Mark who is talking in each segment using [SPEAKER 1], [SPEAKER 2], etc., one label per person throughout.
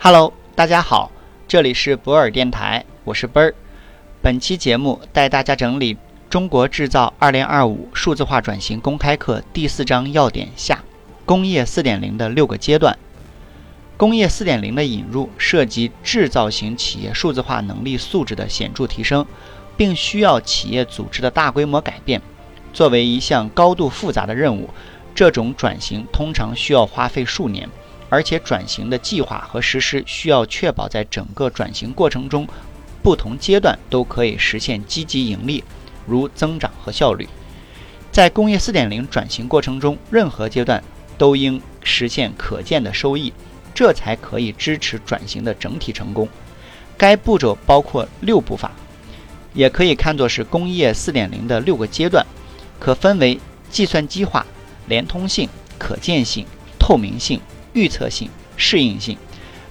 [SPEAKER 1] Hello，大家好，这里是博尔电台，我是奔儿。本期节目带大家整理《中国制造2025数字化转型公开课》第四章要点下，工业4.0的六个阶段。工业4.0的引入涉及制造型企业数字化能力素质的显著提升，并需要企业组织的大规模改变。作为一项高度复杂的任务，这种转型通常需要花费数年。而且转型的计划和实施需要确保在整个转型过程中，不同阶段都可以实现积极盈利，如增长和效率。在工业4.0转型过程中，任何阶段都应实现可见的收益，这才可以支持转型的整体成功。该步骤包括六步法，也可以看作是工业4.0的六个阶段，可分为计算机化、连通性、可见性、透明性。预测性、适应性，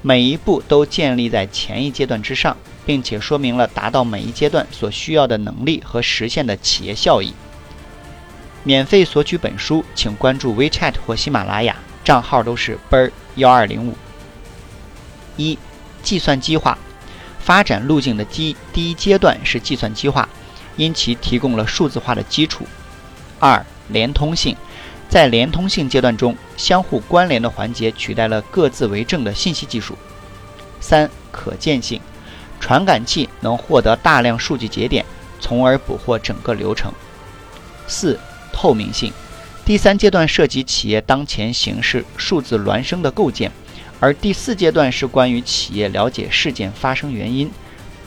[SPEAKER 1] 每一步都建立在前一阶段之上，并且说明了达到每一阶段所需要的能力和实现的企业效益。免费索取本书，请关注 WeChat 或喜马拉雅，账号都是奔儿幺二零五。一、计算机化发展路径的第第一阶段是计算机化，因其提供了数字化的基础。二、连通性。在连通性阶段中，相互关联的环节取代了各自为政的信息技术。三、可见性，传感器能获得大量数据节点，从而捕获整个流程。四、透明性，第三阶段涉及企业当前形势数字孪生的构建，而第四阶段是关于企业了解事件发生原因，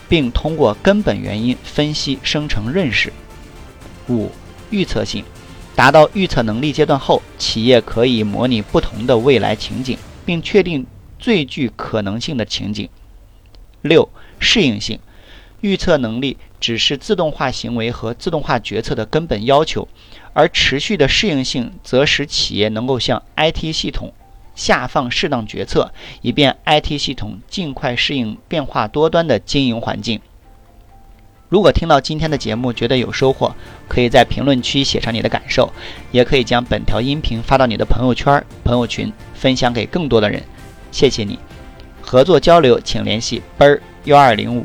[SPEAKER 1] 并通过根本原因分析生成认识。五、预测性。达到预测能力阶段后，企业可以模拟不同的未来情景，并确定最具可能性的情景。六、适应性，预测能力只是自动化行为和自动化决策的根本要求，而持续的适应性则使企业能够向 IT 系统下放适当决策，以便 IT 系统尽快适应变化多端的经营环境。如果听到今天的节目觉得有收获，可以在评论区写上你的感受，也可以将本条音频发到你的朋友圈、朋友群，分享给更多的人。谢谢你，合作交流请联系奔儿幺二零五。